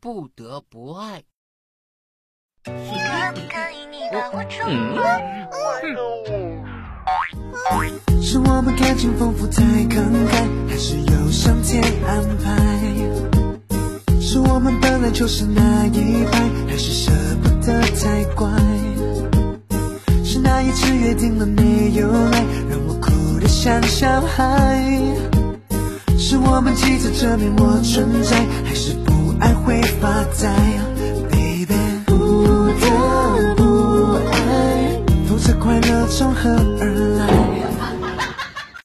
不得不爱。可不可以你把我宠坏？是我们感情丰富太慷慨，还是有上天安排？是我们本来就是那一派，还是舍不得太乖？是那一次约定了没有来，让我哭得像小孩？是我们急着证明我存在，还是不？的快乐总和。